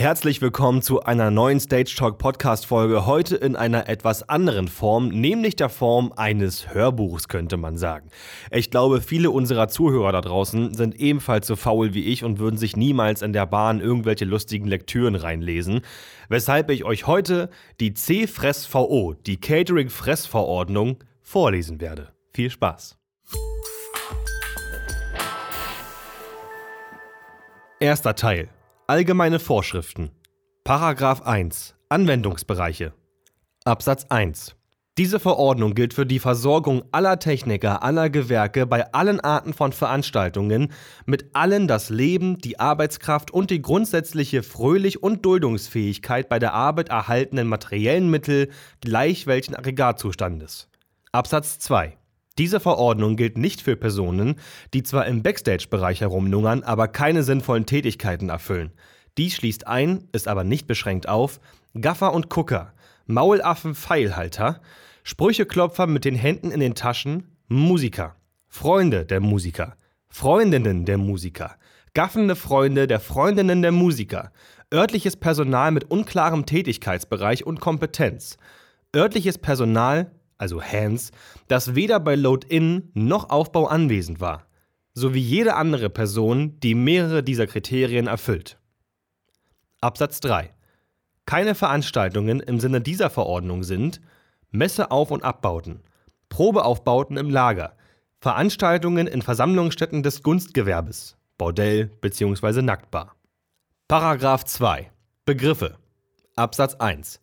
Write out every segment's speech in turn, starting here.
Herzlich willkommen zu einer neuen Stage Talk Podcast Folge. Heute in einer etwas anderen Form, nämlich der Form eines Hörbuchs, könnte man sagen. Ich glaube, viele unserer Zuhörer da draußen sind ebenfalls so faul wie ich und würden sich niemals in der Bahn irgendwelche lustigen Lektüren reinlesen. Weshalb ich euch heute die C-Fress-VO, die Catering-Fressverordnung, vorlesen werde. Viel Spaß! Erster Teil Allgemeine Vorschriften. Paragraph 1. Anwendungsbereiche. Absatz 1. Diese Verordnung gilt für die Versorgung aller Techniker aller Gewerke bei allen Arten von Veranstaltungen, mit allen das Leben, die Arbeitskraft und die grundsätzliche Fröhlich- und Duldungsfähigkeit bei der Arbeit erhaltenen materiellen Mittel gleich welchen Aggregatzustandes. Absatz 2. Diese Verordnung gilt nicht für Personen, die zwar im Backstage-Bereich herumlungern, aber keine sinnvollen Tätigkeiten erfüllen. Dies schließt ein, ist aber nicht beschränkt auf Gaffer und Gucker, Maulaffen Pfeilhalter, Sprücheklopfer mit den Händen in den Taschen, Musiker, Freunde der Musiker, Freundinnen der Musiker, gaffende Freunde der Freundinnen der Musiker, örtliches Personal mit unklarem Tätigkeitsbereich und Kompetenz, örtliches Personal, also Hands, das weder bei Load-In noch Aufbau anwesend war, sowie jede andere Person, die mehrere dieser Kriterien erfüllt. Absatz 3. Keine Veranstaltungen im Sinne dieser Verordnung sind Messeauf- und Abbauten, Probeaufbauten im Lager, Veranstaltungen in Versammlungsstätten des Gunstgewerbes, Bordell bzw. Nacktbar. Paragraph 2. Begriffe. Absatz 1.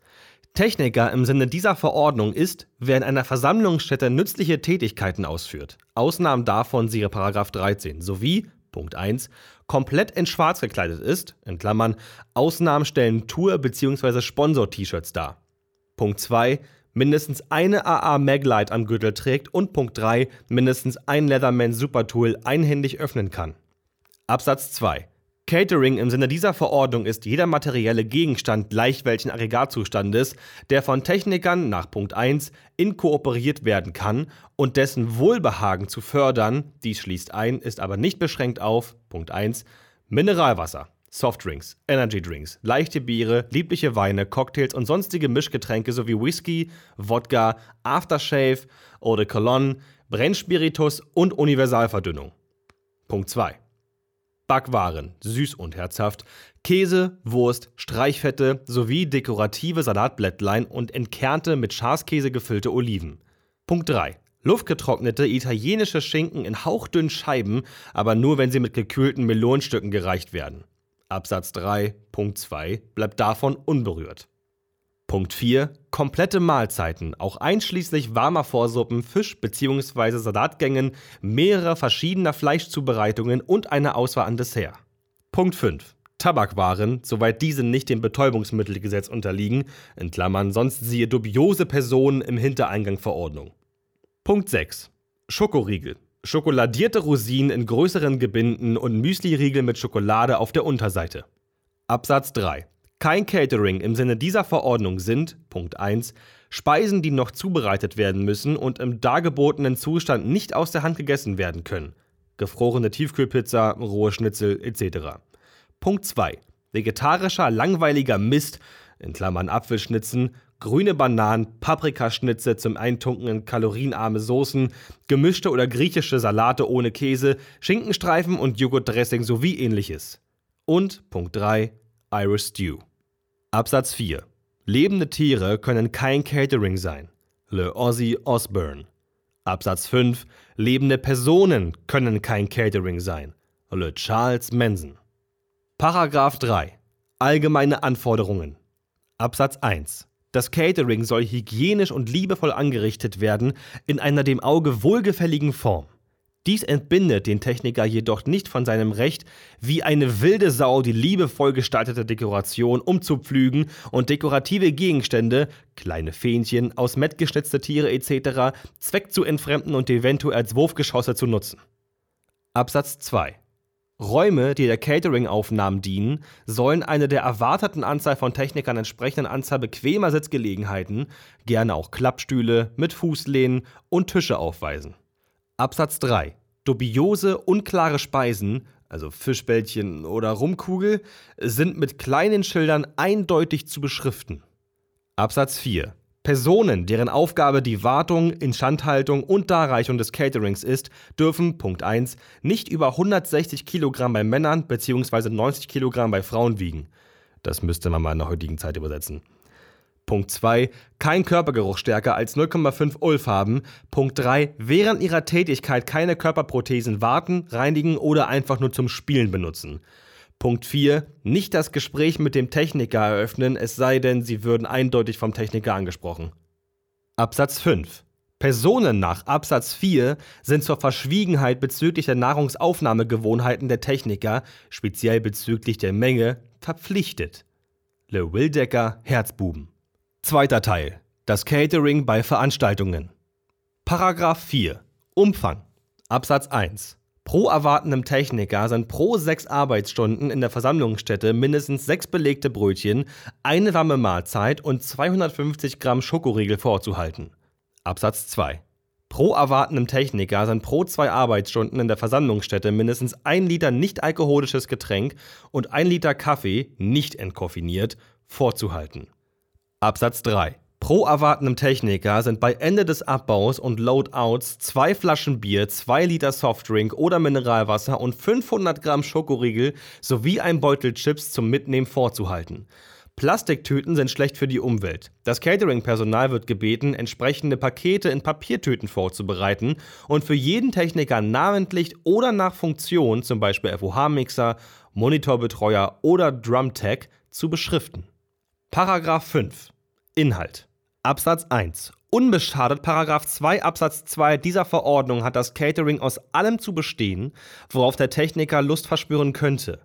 Techniker im Sinne dieser Verordnung ist, wer in einer Versammlungsstätte nützliche Tätigkeiten ausführt. Ausnahmen davon siehe 13 sowie Punkt 1 komplett in schwarz gekleidet ist, in Klammern, Ausnahmen stellen Tour- bzw. Sponsor-T-Shirts dar. Punkt 2 mindestens eine AA Maglite am Gürtel trägt und Punkt 3 mindestens ein Leatherman Supertool einhändig öffnen kann. Absatz 2 Catering im Sinne dieser Verordnung ist jeder materielle Gegenstand gleich welchen Aggregatzustandes, der von Technikern nach Punkt 1 inkooperiert werden kann und dessen Wohlbehagen zu fördern, dies schließt ein, ist aber nicht beschränkt auf Punkt 1 Mineralwasser, Softdrinks, Energydrinks, leichte Biere, liebliche Weine, Cocktails und sonstige Mischgetränke sowie Whisky, Wodka, Aftershave, Eau de Cologne, Brennspiritus und Universalverdünnung. Punkt 2 Backwaren, süß und herzhaft, Käse, Wurst, Streichfette sowie dekorative Salatblättlein und entkernte mit Schafskäse gefüllte Oliven. Punkt 3. Luftgetrocknete italienische Schinken in hauchdünnen Scheiben, aber nur wenn sie mit gekühlten Melonenstücken gereicht werden. Absatz 3, Punkt 2 bleibt davon unberührt. Punkt 4. Komplette Mahlzeiten, auch einschließlich warmer Vorsuppen, Fisch- bzw. Salatgängen, mehrerer verschiedener Fleischzubereitungen und eine Auswahl an Dessert. Punkt 5. Tabakwaren, soweit diese nicht dem Betäubungsmittelgesetz unterliegen, in Klammern, sonst siehe dubiose Personen im Hintereingang Punkt 6. Schokoriegel. Schokoladierte Rosinen in größeren Gebinden und Müsliriegel mit Schokolade auf der Unterseite. Absatz 3. Kein Catering im Sinne dieser Verordnung sind, Punkt 1, Speisen, die noch zubereitet werden müssen und im dargebotenen Zustand nicht aus der Hand gegessen werden können. Gefrorene Tiefkühlpizza, rohe Schnitzel etc. Punkt 2. Vegetarischer, langweiliger Mist, in Klammern Apfelschnitzen, grüne Bananen, Paprikaschnitze zum Eintunken in kalorienarme Soßen, gemischte oder griechische Salate ohne Käse, Schinkenstreifen und Joghurtdressing sowie ähnliches. Und Punkt 3. Irish Stew. Absatz 4. Lebende Tiere können kein Catering sein. Le Ozzy Osbourne. Absatz 5. Lebende Personen können kein Catering sein. Le Charles Manson. Paragraph 3. Allgemeine Anforderungen. Absatz 1. Das Catering soll hygienisch und liebevoll angerichtet werden, in einer dem Auge wohlgefälligen Form. Dies entbindet den Techniker jedoch nicht von seinem Recht, wie eine wilde Sau die liebevoll gestaltete Dekoration umzupflügen und dekorative Gegenstände, kleine Fähnchen, aus geschnitzte Tiere etc. Zweck zu entfremden und eventuell als Wurfgeschosse zu nutzen. Absatz 2 Räume, die der Catering-Aufnahmen dienen, sollen eine der erwarteten Anzahl von Technikern entsprechenden Anzahl bequemer Sitzgelegenheiten, gerne auch Klappstühle mit Fußlehnen und Tische aufweisen. Absatz 3. Dubiose, unklare Speisen, also Fischbällchen oder Rumkugel, sind mit kleinen Schildern eindeutig zu beschriften. Absatz 4. Personen, deren Aufgabe die Wartung, Instandhaltung und Darreichung des Caterings ist, dürfen, Punkt 1, nicht über 160 Kilogramm bei Männern bzw. 90 Kilogramm bei Frauen wiegen. Das müsste man mal in der heutigen Zeit übersetzen. Punkt 2. Kein Körpergeruch stärker als 0,5 Ulf haben. Punkt 3. Während ihrer Tätigkeit keine Körperprothesen warten, reinigen oder einfach nur zum Spielen benutzen. Punkt 4. Nicht das Gespräch mit dem Techniker eröffnen, es sei denn, sie würden eindeutig vom Techniker angesprochen. Absatz 5. Personen nach Absatz 4 sind zur Verschwiegenheit bezüglich der Nahrungsaufnahmegewohnheiten der Techniker, speziell bezüglich der Menge, verpflichtet. Le Wildecker Herzbuben. Zweiter Teil. Das Catering bei Veranstaltungen. Paragraph 4. Umfang. Absatz 1. Pro erwartendem Techniker sind pro sechs Arbeitsstunden in der Versammlungsstätte mindestens sechs belegte Brötchen, eine warme Mahlzeit und 250 Gramm Schokoriegel vorzuhalten. Absatz 2. Pro erwartendem Techniker sind pro zwei Arbeitsstunden in der Versammlungsstätte mindestens ein Liter nicht alkoholisches Getränk und ein Liter Kaffee, nicht entkoffiniert, vorzuhalten. Absatz 3. Pro erwartendem Techniker sind bei Ende des Abbaus und Loadouts zwei Flaschen Bier, zwei Liter Softdrink oder Mineralwasser und 500 Gramm Schokoriegel sowie ein Beutel Chips zum Mitnehmen vorzuhalten. Plastiktüten sind schlecht für die Umwelt. Das Catering-Personal wird gebeten, entsprechende Pakete in Papiertüten vorzubereiten und für jeden Techniker namentlich oder nach Funktion, zum Beispiel FOH-Mixer, Monitorbetreuer oder Drumtech, zu beschriften. Paragraph 5 Inhalt Absatz 1. Unbeschadet Paragraph 2 Absatz 2 dieser Verordnung hat das Catering aus allem zu bestehen, worauf der Techniker Lust verspüren könnte.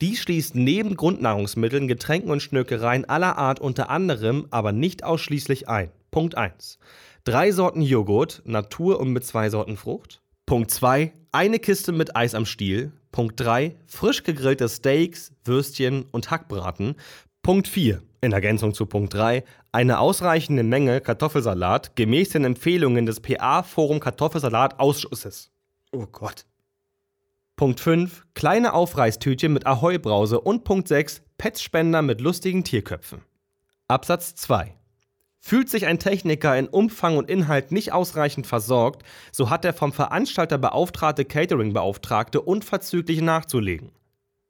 Dies schließt neben Grundnahrungsmitteln, Getränken und Schnökereien aller Art unter anderem, aber nicht ausschließlich ein. Punkt 1. Drei Sorten Joghurt, Natur und mit zwei Sorten Frucht. Punkt 2. Eine Kiste mit Eis am Stiel. Punkt 3. Frisch gegrillte Steaks, Würstchen und Hackbraten. Punkt 4. In Ergänzung zu Punkt 3 eine ausreichende Menge Kartoffelsalat gemäß den Empfehlungen des PA-Forum Kartoffelsalat-Ausschusses. Oh Gott. Punkt 5. Kleine Aufreißtütchen mit Ahoi-Brause und Punkt 6. Petspender mit lustigen Tierköpfen. Absatz 2. Fühlt sich ein Techniker in Umfang und Inhalt nicht ausreichend versorgt, so hat der vom Veranstalter beauftragte Catering-Beauftragte unverzüglich nachzulegen.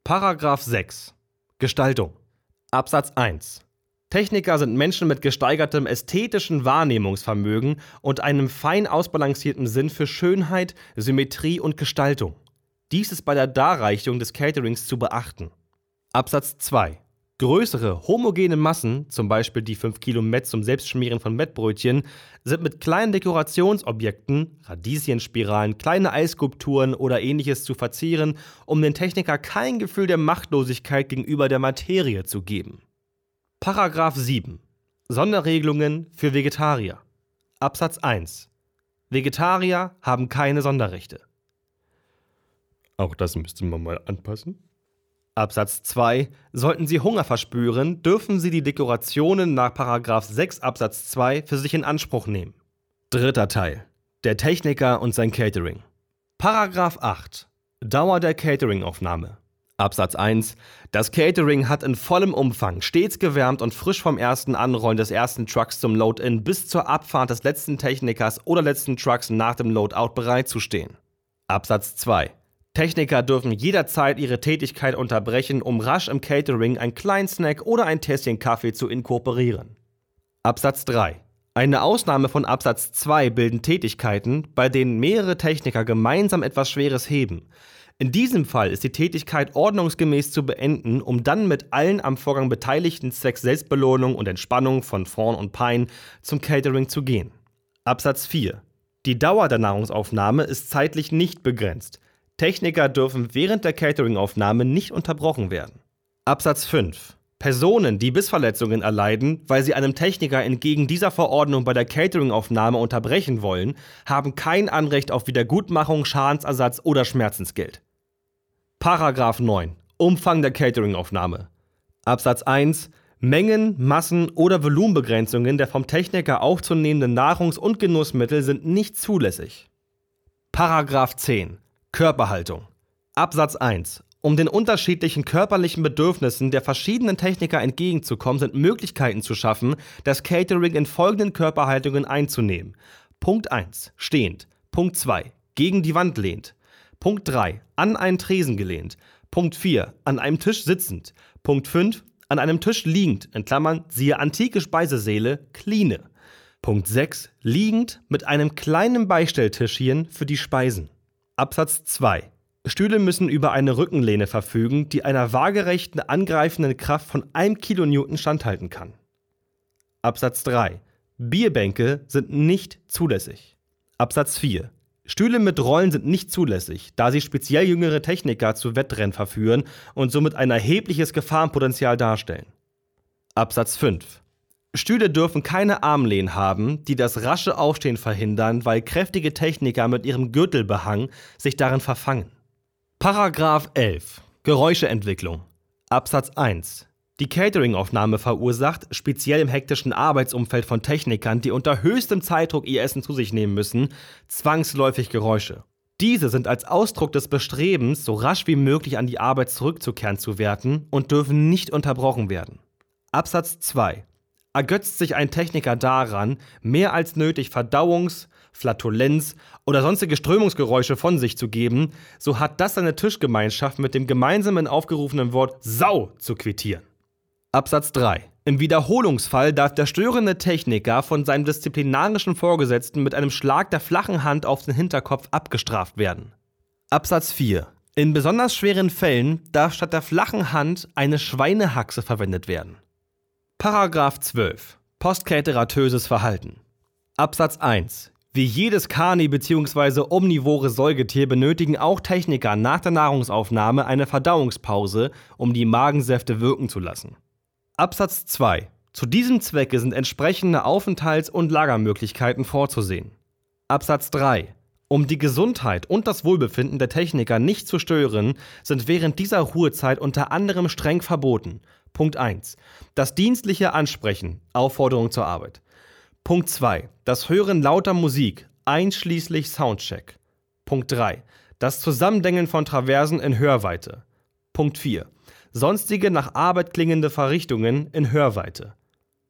Paragraph 6. Gestaltung. Absatz 1. Techniker sind Menschen mit gesteigertem ästhetischen Wahrnehmungsvermögen und einem fein ausbalancierten Sinn für Schönheit, Symmetrie und Gestaltung. Dies ist bei der Darreichung des Caterings zu beachten. Absatz 2. Größere, homogene Massen, zum Beispiel die 5 Kilo Met zum Selbstschmieren von Mettbrötchen, sind mit kleinen Dekorationsobjekten, Radieschenspiralen, kleine Eisskulpturen oder ähnliches zu verzieren, um den Techniker kein Gefühl der Machtlosigkeit gegenüber der Materie zu geben. Paragraph 7. Sonderregelungen für Vegetarier. Absatz 1. Vegetarier haben keine Sonderrechte. Auch das müsste man mal anpassen. Absatz 2. Sollten Sie Hunger verspüren, dürfen Sie die Dekorationen nach 6 Absatz 2 für sich in Anspruch nehmen. Dritter Teil. Der Techniker und sein Catering. Paragraph 8. Dauer der Cateringaufnahme. Absatz 1. Das Catering hat in vollem Umfang, stets gewärmt und frisch vom ersten Anrollen des ersten Trucks zum Load-In bis zur Abfahrt des letzten Technikers oder letzten Trucks nach dem Loadout bereitzustehen. Absatz 2. Techniker dürfen jederzeit ihre Tätigkeit unterbrechen, um rasch im Catering einen kleinen Snack oder ein Tässchen Kaffee zu inkorporieren. Absatz 3. Eine Ausnahme von Absatz 2 bilden Tätigkeiten, bei denen mehrere Techniker gemeinsam etwas Schweres heben. In diesem Fall ist die Tätigkeit ordnungsgemäß zu beenden, um dann mit allen am Vorgang Beteiligten zwecks Selbstbelohnung und Entspannung von Vorn und Pein zum Catering zu gehen. Absatz 4. Die Dauer der Nahrungsaufnahme ist zeitlich nicht begrenzt. Techniker dürfen während der Cateringaufnahme nicht unterbrochen werden. Absatz 5. Personen, die Bissverletzungen erleiden, weil sie einem Techniker entgegen dieser Verordnung bei der Cateringaufnahme unterbrechen wollen, haben kein Anrecht auf Wiedergutmachung, Schadensersatz oder Schmerzensgeld. Paragraph 9. Umfang der Cateringaufnahme. Absatz 1. Mengen, Massen oder Volumenbegrenzungen der vom Techniker aufzunehmenden Nahrungs- und Genussmittel sind nicht zulässig. Paragraph 10. Körperhaltung. Absatz 1. Um den unterschiedlichen körperlichen Bedürfnissen der verschiedenen Techniker entgegenzukommen, sind Möglichkeiten zu schaffen, das Catering in folgenden Körperhaltungen einzunehmen. Punkt 1. Stehend. Punkt 2. Gegen die Wand lehnt. Punkt 3. An einen Tresen gelehnt. Punkt 4. An einem Tisch sitzend. Punkt 5. An einem Tisch liegend, in Klammern, siehe antike Speisesäle, Kline. Punkt 6. Liegend mit einem kleinen Beistelltischchen für die Speisen. Absatz 2. Stühle müssen über eine Rückenlehne verfügen, die einer waagerechten angreifenden Kraft von 1 kN standhalten kann. Absatz 3. Bierbänke sind nicht zulässig. Absatz 4. Stühle mit Rollen sind nicht zulässig, da sie speziell jüngere Techniker zu Wettrennen verführen und somit ein erhebliches Gefahrenpotenzial darstellen. Absatz 5. Stühle dürfen keine Armlehnen haben, die das rasche Aufstehen verhindern, weil kräftige Techniker mit ihrem Gürtelbehang sich darin verfangen. Paragraph 11 Geräuscheentwicklung Absatz 1 Die Catering-Aufnahme verursacht, speziell im hektischen Arbeitsumfeld von Technikern, die unter höchstem Zeitdruck ihr Essen zu sich nehmen müssen, zwangsläufig Geräusche. Diese sind als Ausdruck des Bestrebens, so rasch wie möglich an die Arbeit zurückzukehren zu werten und dürfen nicht unterbrochen werden. Absatz 2 Ergötzt sich ein Techniker daran, mehr als nötig Verdauungs-, Flatulenz oder sonstige Strömungsgeräusche von sich zu geben, so hat das seine Tischgemeinschaft mit dem gemeinsamen aufgerufenen Wort Sau zu quittieren. Absatz 3. Im Wiederholungsfall darf der störende Techniker von seinem disziplinarischen Vorgesetzten mit einem Schlag der flachen Hand auf den Hinterkopf abgestraft werden. Absatz 4. In besonders schweren Fällen darf statt der flachen Hand eine Schweinehaxe verwendet werden. Paragraph 12. Postkäteratöses Verhalten. Absatz 1. Wie jedes Carni- bzw. omnivore Säugetier benötigen auch Techniker nach der Nahrungsaufnahme eine Verdauungspause, um die Magensäfte wirken zu lassen. Absatz 2. Zu diesem Zwecke sind entsprechende Aufenthalts- und Lagermöglichkeiten vorzusehen. Absatz 3. Um die Gesundheit und das Wohlbefinden der Techniker nicht zu stören, sind während dieser Ruhezeit unter anderem streng verboten. Punkt 1. Das dienstliche Ansprechen, Aufforderung zur Arbeit. Punkt 2. Das Hören lauter Musik, einschließlich Soundcheck. Punkt 3. Das Zusammendengeln von Traversen in Hörweite. Punkt 4. Sonstige nach Arbeit klingende Verrichtungen in Hörweite.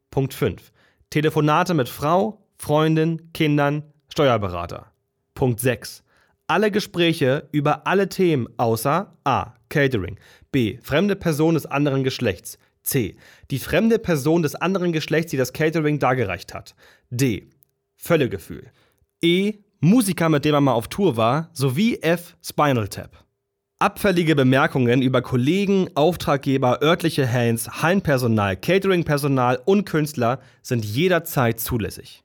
Punkt 5. Telefonate mit Frau, Freundin, Kindern, Steuerberater. Punkt 6. Alle Gespräche über alle Themen außer a. Catering, b. fremde Person des anderen Geschlechts, C. Die fremde Person des anderen Geschlechts, die das Catering dargereicht hat. D. Völlegefühl. E. Musiker, mit dem er mal auf Tour war. Sowie F. Spinal Tap. Abfällige Bemerkungen über Kollegen, Auftraggeber, örtliche Hands, Hallenpersonal, Cateringpersonal und Künstler sind jederzeit zulässig.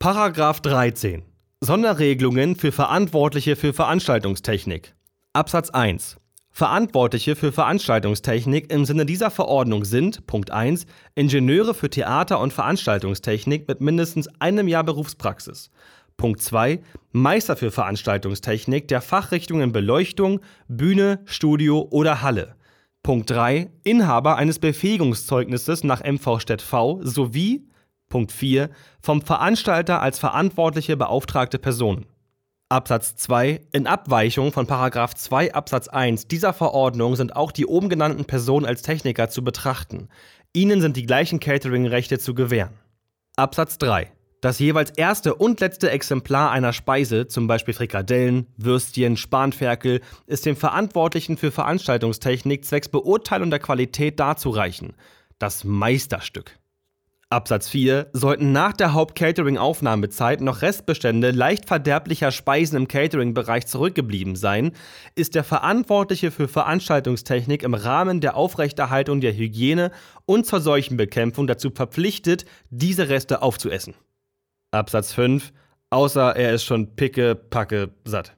Paragraph 13. Sonderregelungen für Verantwortliche für Veranstaltungstechnik. Absatz 1. Verantwortliche für Veranstaltungstechnik im Sinne dieser Verordnung sind Punkt 1 Ingenieure für Theater- und Veranstaltungstechnik mit mindestens einem Jahr Berufspraxis. Punkt 2 Meister für Veranstaltungstechnik der Fachrichtungen Beleuchtung, Bühne, Studio oder Halle. Punkt 3 Inhaber eines Befähigungszeugnisses nach MV Stett V sowie Punkt 4 vom Veranstalter als verantwortliche beauftragte Personen. Absatz 2. In Abweichung von 2 Absatz 1 dieser Verordnung sind auch die oben genannten Personen als Techniker zu betrachten. Ihnen sind die gleichen Catering-Rechte zu gewähren. Absatz 3. Das jeweils erste und letzte Exemplar einer Speise, zum Beispiel Frikadellen, Würstchen, Spanferkel, ist dem Verantwortlichen für Veranstaltungstechnik zwecks Beurteilung der Qualität darzureichen. Das Meisterstück. Absatz 4 sollten nach der Haupt-Catering-Aufnahmezeit noch Restbestände leicht verderblicher Speisen im Catering-Bereich zurückgeblieben sein, ist der Verantwortliche für Veranstaltungstechnik im Rahmen der Aufrechterhaltung der Hygiene und zur Seuchenbekämpfung dazu verpflichtet, diese Reste aufzuessen. Absatz 5 außer er ist schon picke, packe, satt.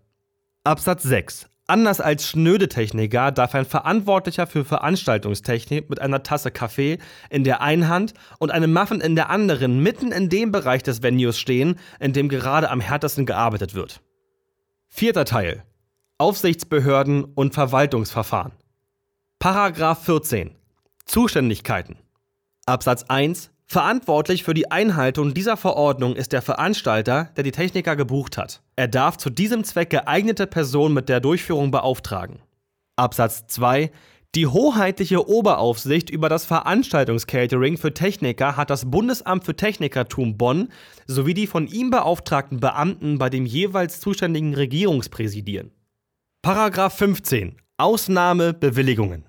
Absatz 6 Anders als schnöde Techniker darf ein Verantwortlicher für Veranstaltungstechnik mit einer Tasse Kaffee in der einen Hand und einem Muffin in der anderen mitten in dem Bereich des Venues stehen, in dem gerade am härtesten gearbeitet wird. Vierter Teil. Aufsichtsbehörden und Verwaltungsverfahren. Paragraph 14. Zuständigkeiten. Absatz 1 Verantwortlich für die Einhaltung dieser Verordnung ist der Veranstalter, der die Techniker gebucht hat. Er darf zu diesem Zweck geeignete Personen mit der Durchführung beauftragen. Absatz 2 die hoheitliche Oberaufsicht über das Veranstaltungscatering für Techniker hat das Bundesamt für Technikertum Bonn sowie die von ihm beauftragten Beamten bei dem jeweils zuständigen Regierungspräsidien. Paragraph 15 Ausnahmebewilligungen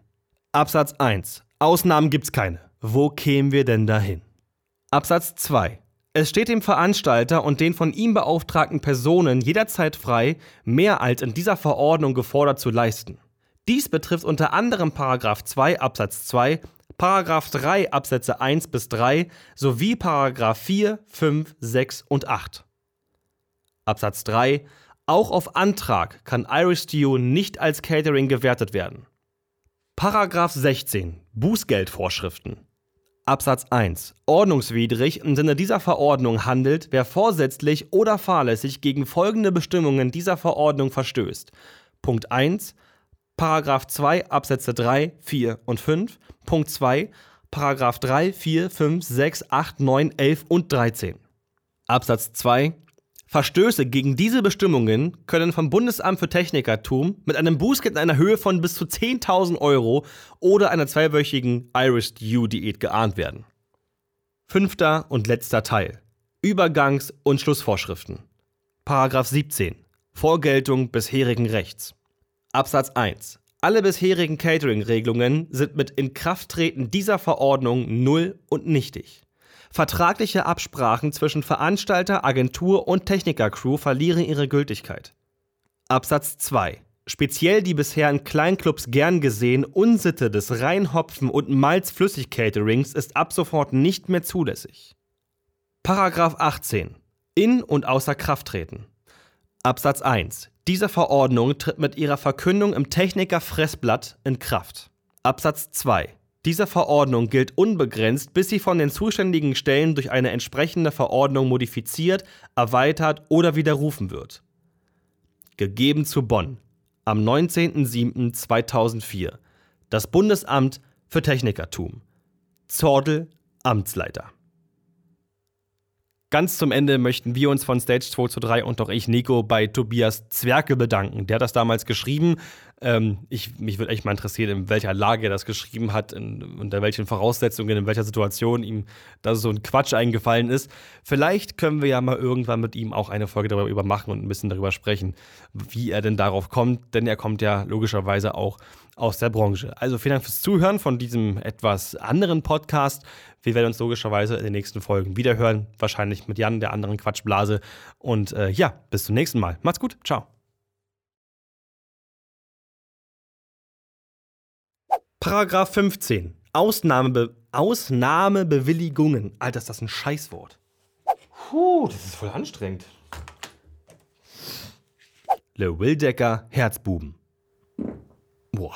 Absatz 1 Ausnahmen gibt's keine. Wo kämen wir denn dahin? Absatz 2 es steht dem Veranstalter und den von ihm beauftragten Personen jederzeit frei, mehr als in dieser Verordnung gefordert zu leisten. Dies betrifft unter anderem 2 Absatz 2, 3 Absätze 1 bis 3 sowie 4, 5, 6 und 8. Absatz 3 Auch auf Antrag kann Irish Stew nicht als Catering gewertet werden. Paragraph 16 Bußgeldvorschriften Absatz 1 Ordnungswidrig im Sinne dieser Verordnung handelt, wer vorsätzlich oder fahrlässig gegen folgende Bestimmungen dieser Verordnung verstößt. Punkt 1 Paragraph 2 Absätze 3, 4 und 5. Punkt 2 Paragraph 3, 4, 5, 6, 8, 9, 11 und 13. Absatz 2 Verstöße gegen diese Bestimmungen können vom Bundesamt für Technikertum mit einem Bußgeld in einer Höhe von bis zu 10.000 Euro oder einer zweiwöchigen Irish Stew-Diät geahnt werden. Fünfter und letzter Teil. Übergangs- und Schlussvorschriften. Paragraph 17. Vorgeltung bisherigen Rechts. Absatz 1. Alle bisherigen Catering-Regelungen sind mit Inkrafttreten dieser Verordnung null und nichtig. Vertragliche Absprachen zwischen Veranstalter, Agentur und Technikercrew verlieren ihre Gültigkeit. Absatz 2. Speziell die bisher in Kleinclubs gern gesehen Unsitte des Reinhopfen- und Malzflüssig-Caterings ist ab sofort nicht mehr zulässig. Paragraph 18. In und außer Kraft treten. Absatz 1. Diese Verordnung tritt mit ihrer Verkündung im Techniker-Fressblatt in Kraft. Absatz 2. Diese Verordnung gilt unbegrenzt, bis sie von den zuständigen Stellen durch eine entsprechende Verordnung modifiziert, erweitert oder widerrufen wird. Gegeben zu Bonn am 19.07.2004. Das Bundesamt für Technikertum. Zordel, Amtsleiter. Ganz zum Ende möchten wir uns von Stage 2 zu 3 und auch ich, Nico, bei Tobias Zwerke bedanken. Der hat das damals geschrieben. Ähm, ich, mich würde echt mal interessieren, in welcher Lage er das geschrieben hat, in, unter welchen Voraussetzungen, in welcher Situation ihm da so ein Quatsch eingefallen ist. Vielleicht können wir ja mal irgendwann mit ihm auch eine Folge darüber machen und ein bisschen darüber sprechen, wie er denn darauf kommt, denn er kommt ja logischerweise auch aus der Branche. Also vielen Dank fürs Zuhören von diesem etwas anderen Podcast. Wir werden uns logischerweise in den nächsten Folgen wiederhören. Wahrscheinlich mit Jan, der anderen Quatschblase. Und äh, ja, bis zum nächsten Mal. Macht's gut. Ciao. Paragraph 15. Ausnahmebe Ausnahmebewilligungen. Alter, ist das ein Scheißwort. Puh, das ist voll anstrengend. Le Wildecker Herzbuben. Boah.